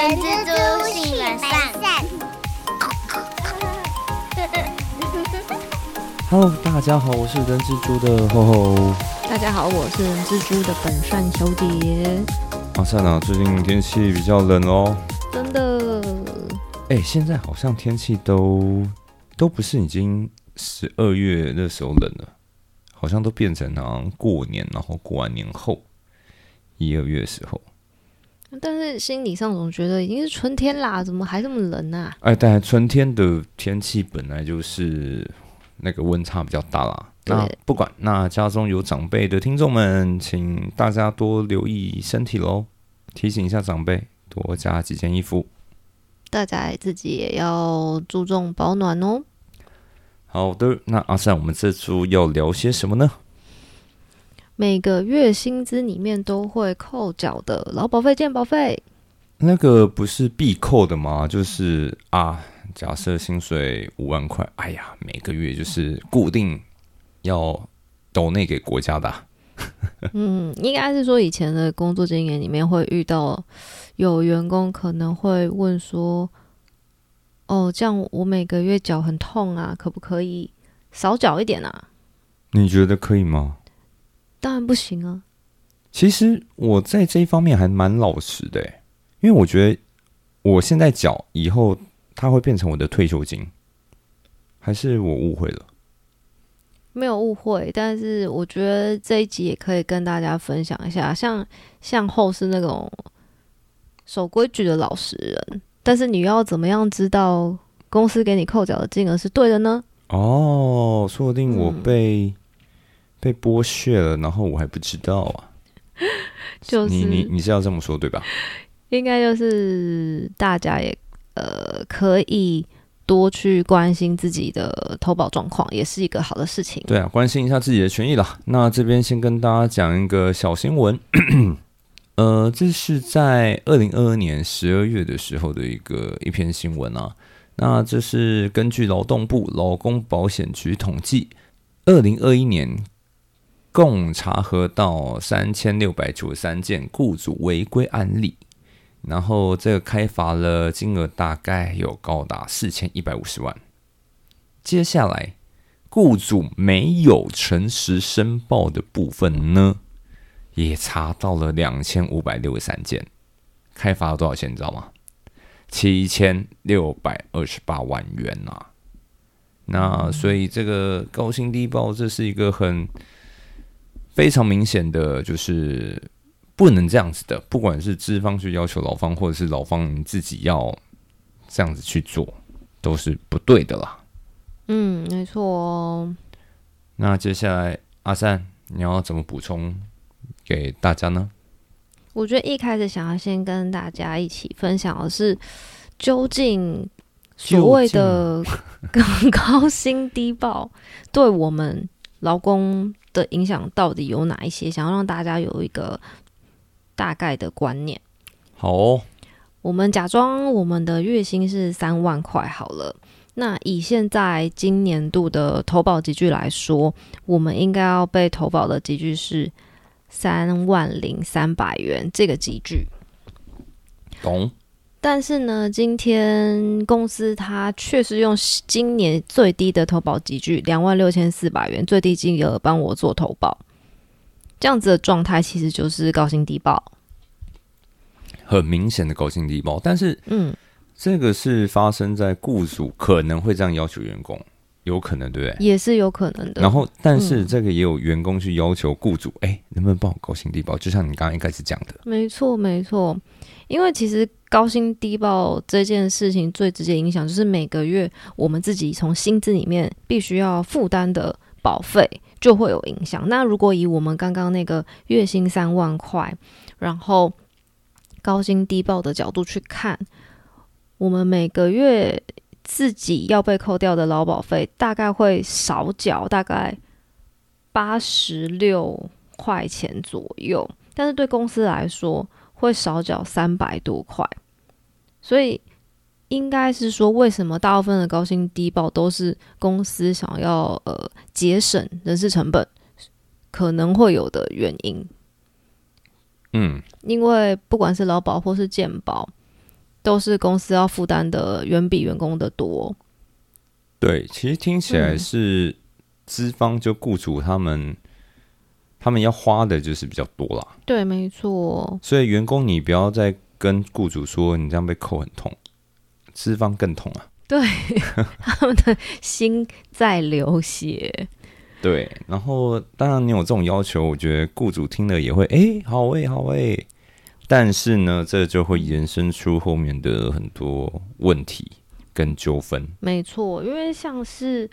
人蜘蛛性本善。Hello，大家好，我是人蜘蛛的吼吼。大家好，我是人蜘蛛的本善小姐。阿善啊，最近天气比较冷哦。真的，哎、现在好像天气都都不是已经十二月那时候冷了，好像都变成好像过年，然后过完年后一二月的时候。但是心理上总觉得已经是春天啦，怎么还这么冷啊？哎，但春天的天气本来就是那个温差比较大啦。对那不管，那家中有长辈的听众们，请大家多留意身体喽，提醒一下长辈多加几件衣服。大家自己也要注重保暖哦。好的，那阿善，我们这周要聊些什么呢？每个月薪资里面都会扣缴的劳保费、健保费，那个不是必扣的吗？就是啊，假设薪水五万块，哎呀，每个月就是固定要抖内给国家的啊、嗯，应该是说以前的工作经验里面会遇到有员工可能会问说：“哦，这样我每个月脚很痛啊，可不可以少缴一点啊你觉得可以吗？？”当然不行啊。其实我在这一方面还蛮老实的欸，因为我觉得我现在缴以后，它会变成我的退休金，还是我误会了？没有误会，但是我觉得这一集也可以跟大家分享一下，像向后是那种守规矩的老实人，但是你要怎么样知道公司给你扣缴的金额是对的呢？哦，说不定我嗯被、被剥削了，然后我还不知道啊。就是你你你是要这么说对吧？应该就是大家也呃可以多去关心自己的投保状况，也是一个好的事情。对啊，关心一下自己的权益啦。那这边先跟大家讲一个小新闻，呃，这是在二零二二年十二月的时候的一个一篇新闻啊。那这是根据劳动部劳工保险局统计，二零二一年共查核到三千六百九十三件雇主违规案例，然后这个开罚了金额大概有高达四千一百五十万。接下来，雇主没有诚实申报的部分呢，也查到了两千五百六十三件，开罚了多少钱？你知道吗？七千六百二十八万元呐、那所以这个高薪低报，这是一个很非常明显的，就是不能这样子的。不管是资方去要求劳方，或者是劳方你自己要这样子去做，都是不对的啦。嗯，没错哦。那接下来阿善，你要怎么补充给大家呢？我觉得一开始想要先跟大家一起分享的是，究竟所谓的 高薪低报对我们劳工的影响到底有哪一些？想要让大家有一个大概的观念。好哦，我们假装我们的月薪是三万块好了。那以现在今年度的投保集聚来说，我们应该要被投保的集聚是三万零三百元这个集聚。懂。但是呢，今天公司它确实用今年最低的投保集聚两万六千四百元最低金额帮我做投保，这样子的状态其实就是高薪低报。很明显的高薪低报，但是嗯，这个是发生在雇主可能会这样要求员工，有可能对不对？也是有可能的。然后，但是嗯这个也有员工去要求雇主，哎、能不能帮我高薪低报？就像你刚刚一开始讲的，没错，没错，因为其实高薪低报这件事情最直接影响就是每个月我们自己从薪资里面必须要负担的保费就会有影响。那如果以我们刚刚那个月薪三万块，然后高薪低报的角度去看，我们每个月自己要被扣掉的劳保费大概会少缴大概八十六块钱左右，但是对公司来说会少缴三百多块，所以应该是说，为什么大部分的高薪低报都是公司想要呃节省人事成本可能会有的原因？嗯，因为不管是劳保或是健保，都是公司要负担的远比员工的多。对，其实听起来嗯是资方就雇主他们他们要花的就是比较多啦，对，没错，所以员工你不要再跟雇主说你这样被扣很痛，资方更痛啊。对他们的心在流血。对，然后当然你有这种要求，我觉得雇主听了也会诶，好诶，好诶。但是呢，这就会延伸出后面的很多问题跟纠纷。没错，因为像是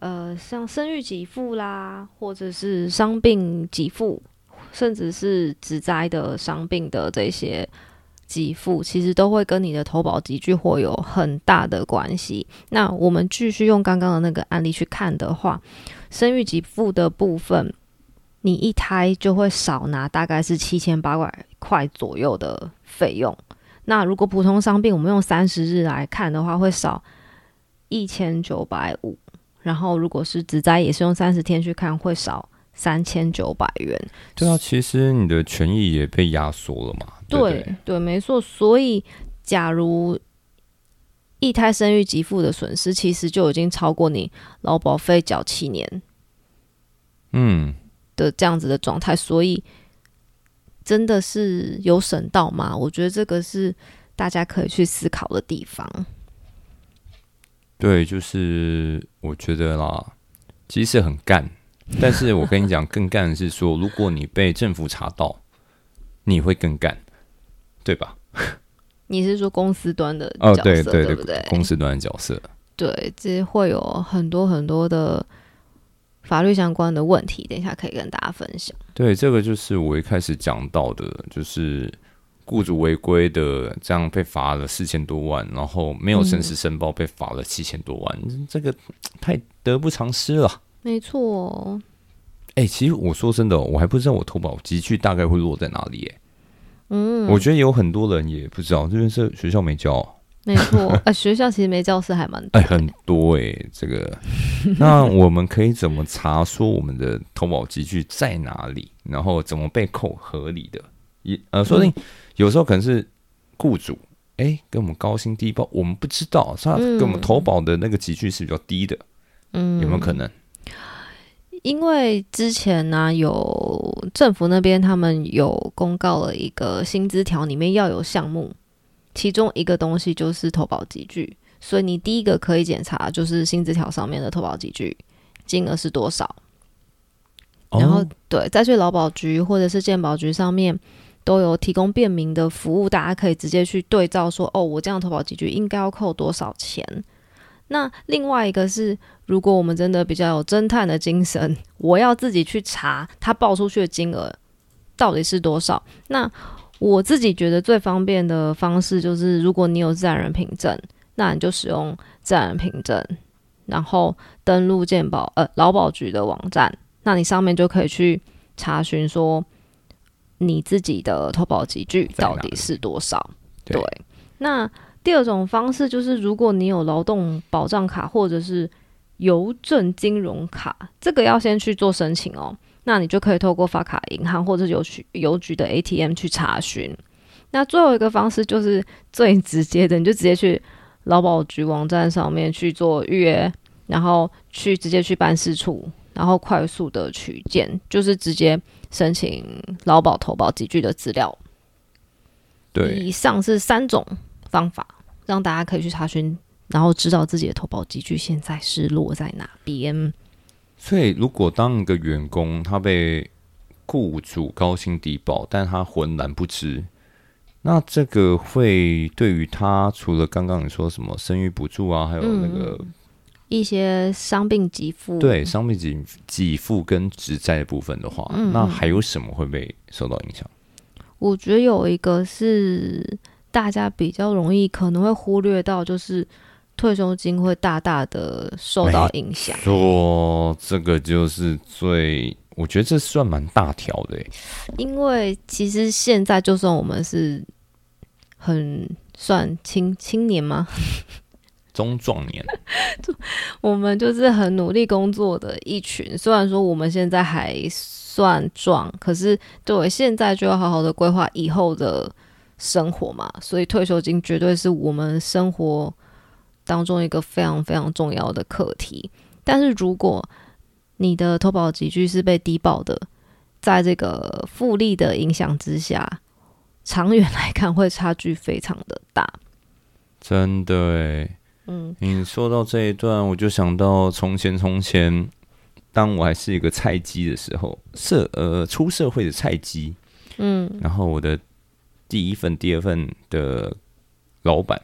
呃，像生育给付啦，或者是伤病给付，甚至是职灾的伤病的这些给付，其实都会跟你的投保集聚或有很大的关系。那我们继续用刚刚的那个案例去看的话，生育给付的部分，你一胎就会少拿大概是七千八百块左右的费用。那如果普通伤病，我们用三十日来看的话，会少一千九百五。然后如果是直灾，也是用三十天去看，会少三千九百元。对啊，其实你的权益也被压缩了嘛。对对，没错。所以，假如一胎生育给付的损失，其实就已经超过你劳保费缴七年嗯，的这样子的状态，所以真的是有省到吗？我觉得这个是大家可以去思考的地方。对，就是我觉得啦，其实很干，但是我跟你讲，更干的是说，如果你被政府查到，你会更干，对吧？你是说公司端的哦，角色，对对不对？公司端的角色，对，这会有很多很多的法律相关的问题，等一下可以跟大家分享。对，这个就是我一开始讲到的，就是雇主违规的，这样被罚了四千多万，然后没有诚实申报被罚了七千多万，这个太得不偿失了。没错，哎、其实我说真的哦，我还不知道我投保集聚大概会落在哪里、哎、嗯，我觉得有很多人也不知道，这边是学校没教。没错。呃，学校其实没教室还蛮多哎、很多哎、这个，那我们可以怎么查说我们的投保集聚在哪里，然后怎么被扣合理的？也呃，说不定有时候可能是雇主哎、跟我们高薪低报，我们不知道他跟我们投保的那个集聚是比较低的，嗯，有没有可能？因为之前呢、有政府那边他们有公告了一个薪资条，里面要有项目，其中一个东西就是投保集聚，所以你第一个可以检查就是薪资条上面的投保集聚金额是多少。然后哦对，再去劳保局或者是健保局上面都有提供便民的服务，大家可以直接去对照说，哦，我这样投保几句应该要扣多少钱。那另外一个是，如果我们真的比较有侦探的精神，我要自己去查他报出去的金额到底是多少。那我自己觉得最方便的方式就是，如果你有自然人凭证，那你就使用自然人凭证，然后登录健保呃劳保局的网站，那你上面就可以去查询说你自己的投保集聚到底是多少。对对，那第二种方式就是，如果你有劳动保障卡或者是邮政金融卡，这个要先去做申请哦。那你就可以透过发卡银行或者邮局邮局的 ATM 去查询。那最后一个方式就是最直接的，你就直接去劳保局网站上面去做预约，然后去直接去办事处，然后快速的取件，就是直接申请劳保投保集聚的资料。对，以上是三种方法，让大家可以去查询，然后知道自己的投保集聚现在是落在哪边。所以如果当一个员工他被雇主高薪低保，但他浑然不知，那这个会对于他除了刚刚你说什么生育补助啊，还有那个、一些伤病给付，对伤病给给付跟职债的部分的话，嗯那还有什么会被受到影响？我觉得有一个是大家比较容易可能会忽略到，就是退休金会大大的受到影响。说这个就是最，我觉得这算蛮大条的欸，因为其实现在就算我们是很算青青年吗？中壮年，我们就是很努力工作的一群。虽然说我们现在还算壮，可是对现在就要好好的规划以后的生活嘛，所以退休金绝对是我们生活当中一个非常非常重要的课题。但是如果你的投保集聚是被低报的，在这个复利的影响之下，长远来看会差距非常的大。真的诶，嗯，你说到这一段，我就想到从前从前，当我还是一个菜鸡的时候，社呃出社会的菜鸡，嗯，然后我的第一份、第二份的老板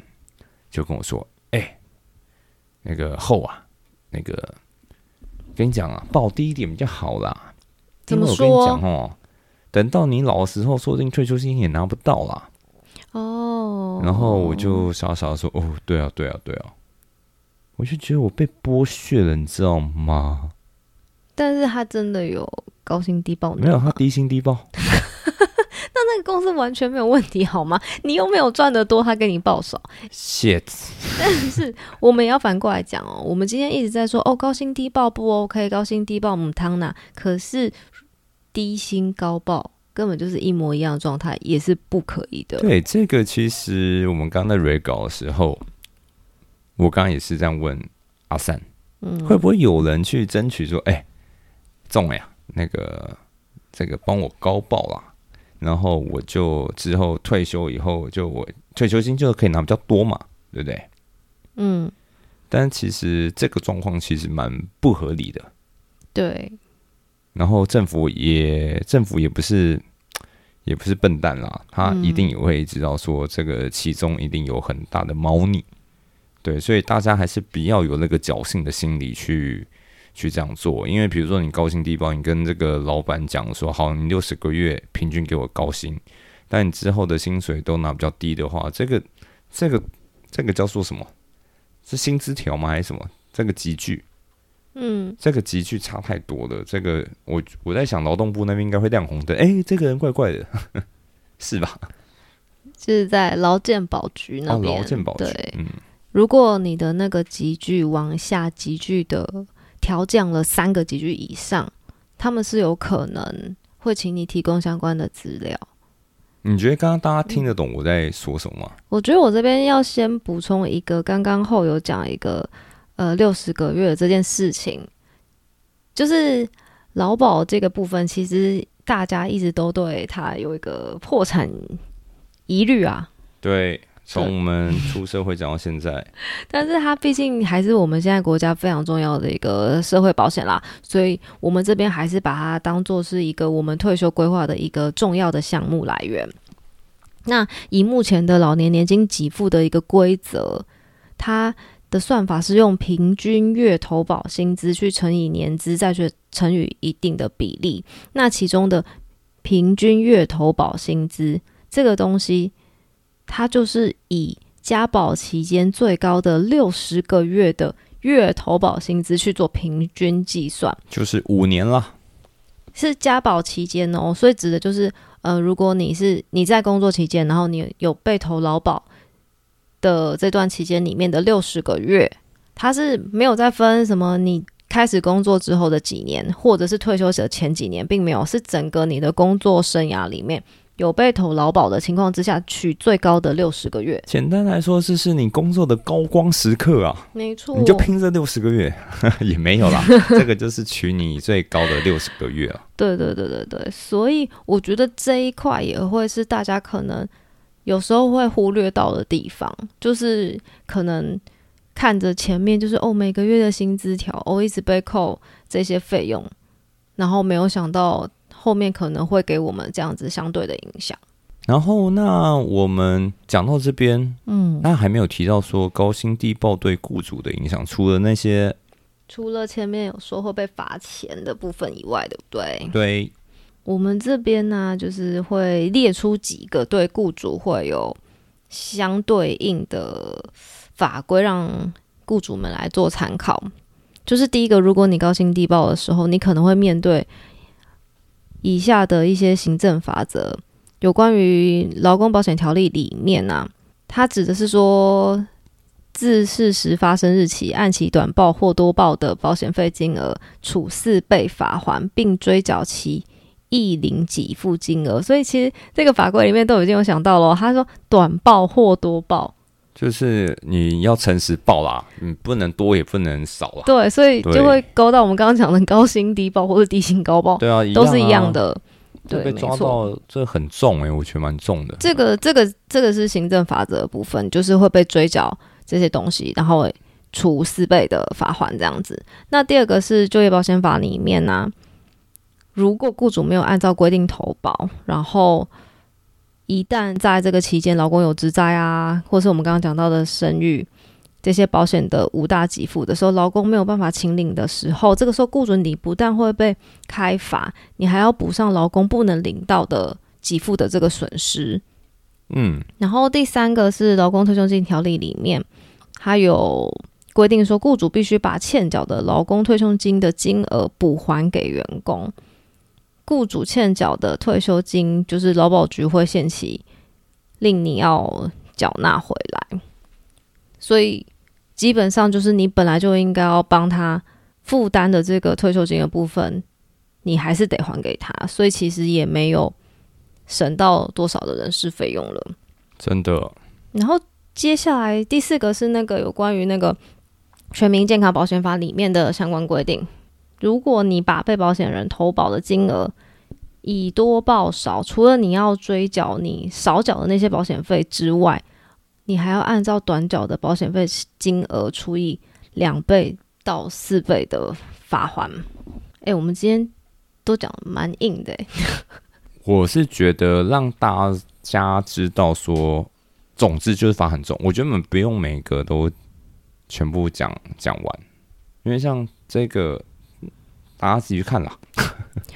就跟我说：“哎，那个后啊，那个跟你讲啊，报低一点比较好啦。怎么说？我跟你讲哦，等到你老的时候，说不定退休金也拿不到啦。”哦，然后我就傻傻的说：“哦，对啊，对啊，对啊。”我就觉得我被剥削了，你知道吗？但是他真的有高薪低报？没有，他低薪低报。那那个公司完全没有问题，好吗？你又没有赚得多，他给你报少。shit！但是我们也要反过来讲哦，我们今天一直在说哦，高薪低报不 OK，高薪低报母汤呐。可是低薪高报。根本就是一模一样的状态，也是不可以的。对，这个其实我们刚在 re 稿的时候，我刚刚也是这样问阿三，嗯，会不会有人去争取说，哎，中了呀，那个这个帮我高报啦，然后我就之后退休以后，就我退休金就可以拿比较多嘛，对不对？嗯，但其实这个状况其实蛮不合理的。对。然后政府也政府也不是 也不是笨蛋啦，他一定也会知道说这个其中一定有很大的猫腻，对，所以大家还是不要有那个侥幸的心理去去这样做，因为比如说你高薪低报，你跟这个老板讲说好，你六十个月平均给我高薪，但你之后的薪水都拿比较低的话，这个这个这个叫做什么？是薪资条吗？还是什么？这个集聚？嗯，这个集距差太多了。这个我我在想，劳动部那边应该会亮红灯。哎，这个人怪怪的，是吧？是在劳健保局那边。劳健保局。对，嗯，如果你的那个集距往下集距的调降了三个集距以上，他们是有可能会请你提供相关的资料。你觉得刚刚大家听得懂我在说什么吗？我觉得我这边要先补充一个，刚刚后有讲一个。呃，六十个月这件事情，就是劳保这个部分，其实大家一直都对它有一个破产疑虑啊。对，从我们出社会讲到现在，但是它毕竟还是我们现在国家非常重要的一个社会保险啦，所以我们这边还是把它当做是一个我们退休规划的一个重要的项目来源。那以目前的老年年金给付的一个规则，它。的算法是用平均月投保薪资去乘以年资，再去乘以一定的比例。那其中的平均月投保薪资这个东西，它就是以加保期间最高的六十个月的月投保薪资去做平均计算，就是五年了。是加保期间哦，所以指的就是，呃，如果你是你在工作期间，然后你有被投劳保。的这段期间里面的六十个月，它是没有再分什么你开始工作之后的几年，或者是退休的前几年，并没有是整个你的工作生涯里面有被投劳保的情况之下取最高的六十个月。简单来说，这是你工作的高光时刻啊，没错，你就拼这六十个月 也没有啦，这个就是取你最高的六十个月啊。对对对对对，所以我觉得这一块也会是大家可能。有时候会忽略到的地方，就是可能看着前面就是哦，每个月的薪资条哦一直被扣这些费用，然后没有想到后面可能会给我们这样子相对的影响。然后那我们讲到这边，嗯，那还没有提到说高薪低报对雇主的影响，除了那些，除了前面有说会被罚钱的部分以外，对不对？对。我们这边呢，就是会列出几个对雇主会有相对应的法规，让雇主们来做参考。就是第一个，如果你高薪低报的时候，你可能会面对以下的一些行政法则。有关于劳工保险条例里面呢，它指的是说，自事实发生日起按其短报或多报的保险费金额，处四倍罚还，并追缴其。亦零几付金额。所以其实这个法规里面都已经有想到了，他说短报或多报，就是你要诚实报啦，你不能多也不能少啦。对，所以就会勾到我们刚刚讲的高薪低报或者低薪高报，对啊，都是一样啊。的。对，被抓没错。到，这很重哎、我觉得蛮重的。这个这个这个是行政法则的部分，就是会被追缴这些东西，然后处四倍的罚款这样子。那第二个是就业保险法里面呢、如果雇主没有按照规定投保，然后一旦在这个期间劳工有职灾啊，或是我们刚刚讲到的生育这些保险的五大给付的时候，劳工没有办法请领的时候，这个时候雇主你不但会被开罚，你还要补上劳工不能领到的给付的这个损失。嗯，然后第三个是劳工退休金条例里面，它有规定说，雇主必须把欠缴的劳工退休金的金额补还给员工。雇主欠缴的退休金，就是劳保局会限期令你要缴纳回来。所以基本上就是你本来就应该要帮他负担的这个退休金的部分，你还是得还给他。所以其实也没有省到多少的人事费用了。真的，然后接下来第四个是那个有关于那个全民健康保险法里面的相关规定。如果你把被保险人投保的金额以多报少，除了你要追缴你少缴的那些保险费之外，你还要按照短缴的保险费金额除以两倍到四倍的罚款。哎，我们今天都讲的蛮硬的，我是觉得让大家知道说，总之就是罚很重。我觉得我们不用每个都全部讲讲完，因为像这个大家自己去看啦。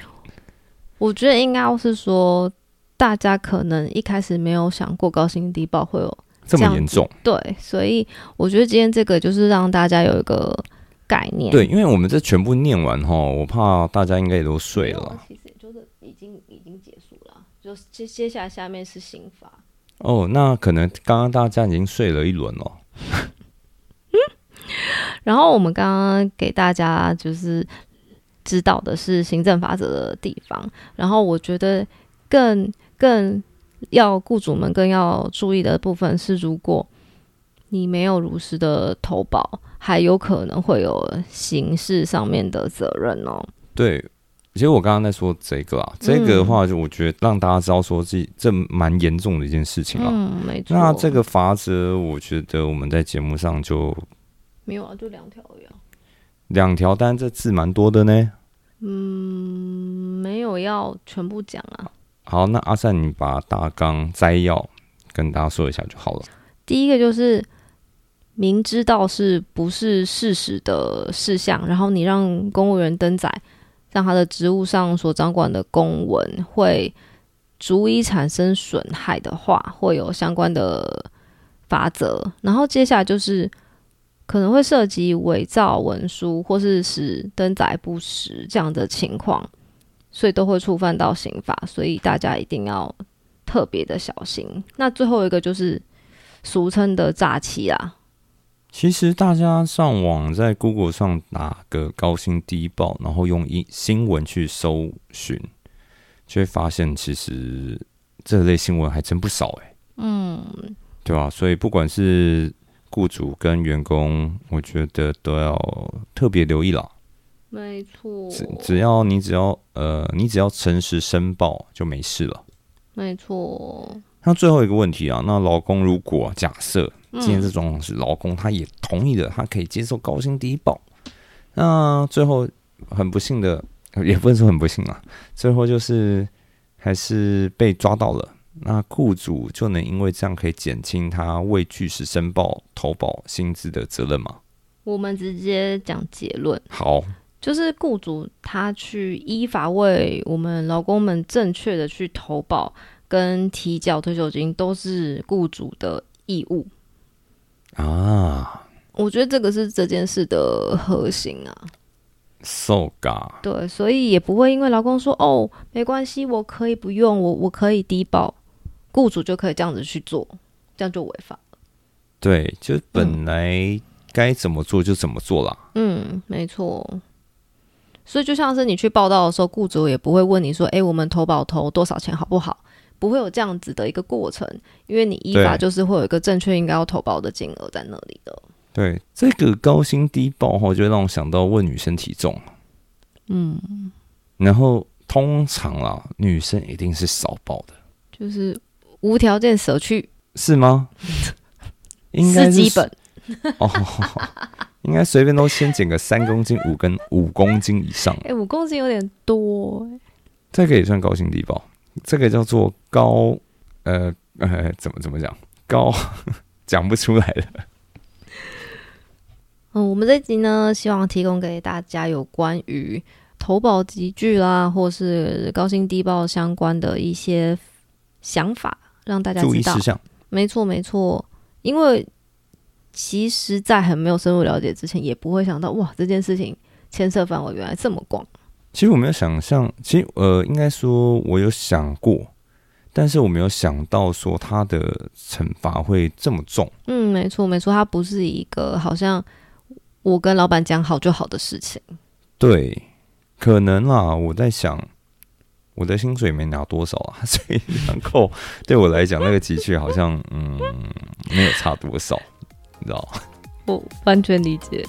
我觉得应该是说，大家可能一开始没有想过高薪低报会有这这么严重，对，所以我觉得今天这个就是让大家有一个概念。对，因为我们这全部念完哈，我怕大家应该也都睡了。其实也就是已经已经结束了，就接接下来下面是刑法。哦，那可能刚刚大家已经睡了一轮了。然后我们刚刚给大家就是知道的是行政法则的地方，然后我觉得更更要雇主们更要注意的部分是，如果你没有如实的投保，还有可能会有刑事上面的责任哦。对，其实我刚刚在说这个啊，这个的话，就我觉得让大家知道说这这蛮严重的一件事情啊。嗯，没错。那这个法则，我觉得我们在节目上就没有啊，就两条而已啊。两条，但这字蛮多的呢。嗯，没有要全部讲啊。好，那阿善，你把大纲摘要跟大家说一下就好了。第一个就是明知道是不是事实的事项，然后你让公务员登载，让他的职务上所掌管的公文会足以产生损害的话，会有相关的罚则。然后接下来就是可能会涉及伪造文书或是使登载不实这样的情况，所以都会触犯到刑法，所以大家一定要特别的小心。那最后一个就是俗称的诈欺啦，其实大家上网在 Google 上打个高薪低报，然后用一新闻去搜寻，就会发现其实这类新闻还真不少哎、嗯，对吧、所以不管是雇主跟员工，我觉得都要特别留意了。没错，只只要你只要呃，你只要诚实申报就没事了。没错，那最后一个问题啊，那老公如果假设嗯今天这状况是老公他也同意了，他可以接受高薪低报，那最后很不幸的，也不能说很不幸啊，最后就是还是被抓到了。那雇主就能因为这样可以减轻他未据实申报投保薪资的责任吗？我们直接讲结论，好，就是雇主他去依法为我们劳工们正确的去投保跟提缴退休金，都是雇主的义务。啊。我觉得这个是这件事的核心啊，，so ga，对，所以也不会因为劳工说哦没关系，我可以不用，我我可以低保，雇主就可以这样子去做，这样就违法。对，就本来该怎么做就怎么做啦。嗯，没错。所以就像是你去报道的时候，雇主也不会问你说：“诶，我们投保投多少钱好不好？”不会有这样子的一个过程，因为你依法就是会有一个正确应该要投保的金额在那里的。对，这个高薪低报哈，就会让我想到问女生体重，嗯，然后通常啦，女生一定是少报的，就是无条件舍去是吗？应该是是基本。哦，应该随便都先减个三公斤、五根五公斤以上，哎、五公斤有点多、欸。这个也算高薪低报，这个叫做高呃呃怎么怎么讲高讲不出来了。嗯，我们这集呢，希望提供给大家有关于投保集聚啦，或是高薪低报相关的一些想法，让大家知道注意事。项，没错，没错，因为其实，在很没有深入了解之前，也不会想到哇，这件事情牵涉范围原来这么广。其实我没有想象，其实呃，应该说我有想过，但是我没有想到说他的惩罚会这么重。嗯，没错，没错，它不是一个好像我跟老板讲好就好的事情。对，可能啦，我在想，我的薪水没拿多少啊，所以这样扣对我来讲，那个的确好像 嗯没有差多少，你知道吗？我完全理解，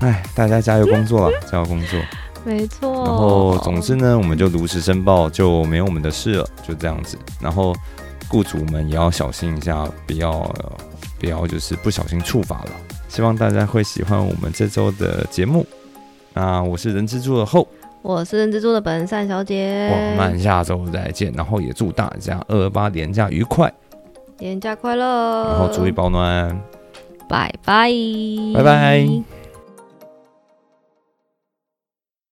哎，大家加油工作了，加油工作。没错。然后，总之呢，我们就如实申报，就没有我们的事了，就这样子。然后，雇主们也要小心一下，不要、呃不要就是不小心触法了。希望大家会喜欢我们这周的节目。那我是人蜘蛛的后，我是人蜘蛛的本善小姐，我们下周再见。然后也祝大家二二八年假愉快，年假快乐，然后注意保暖。拜拜，拜拜。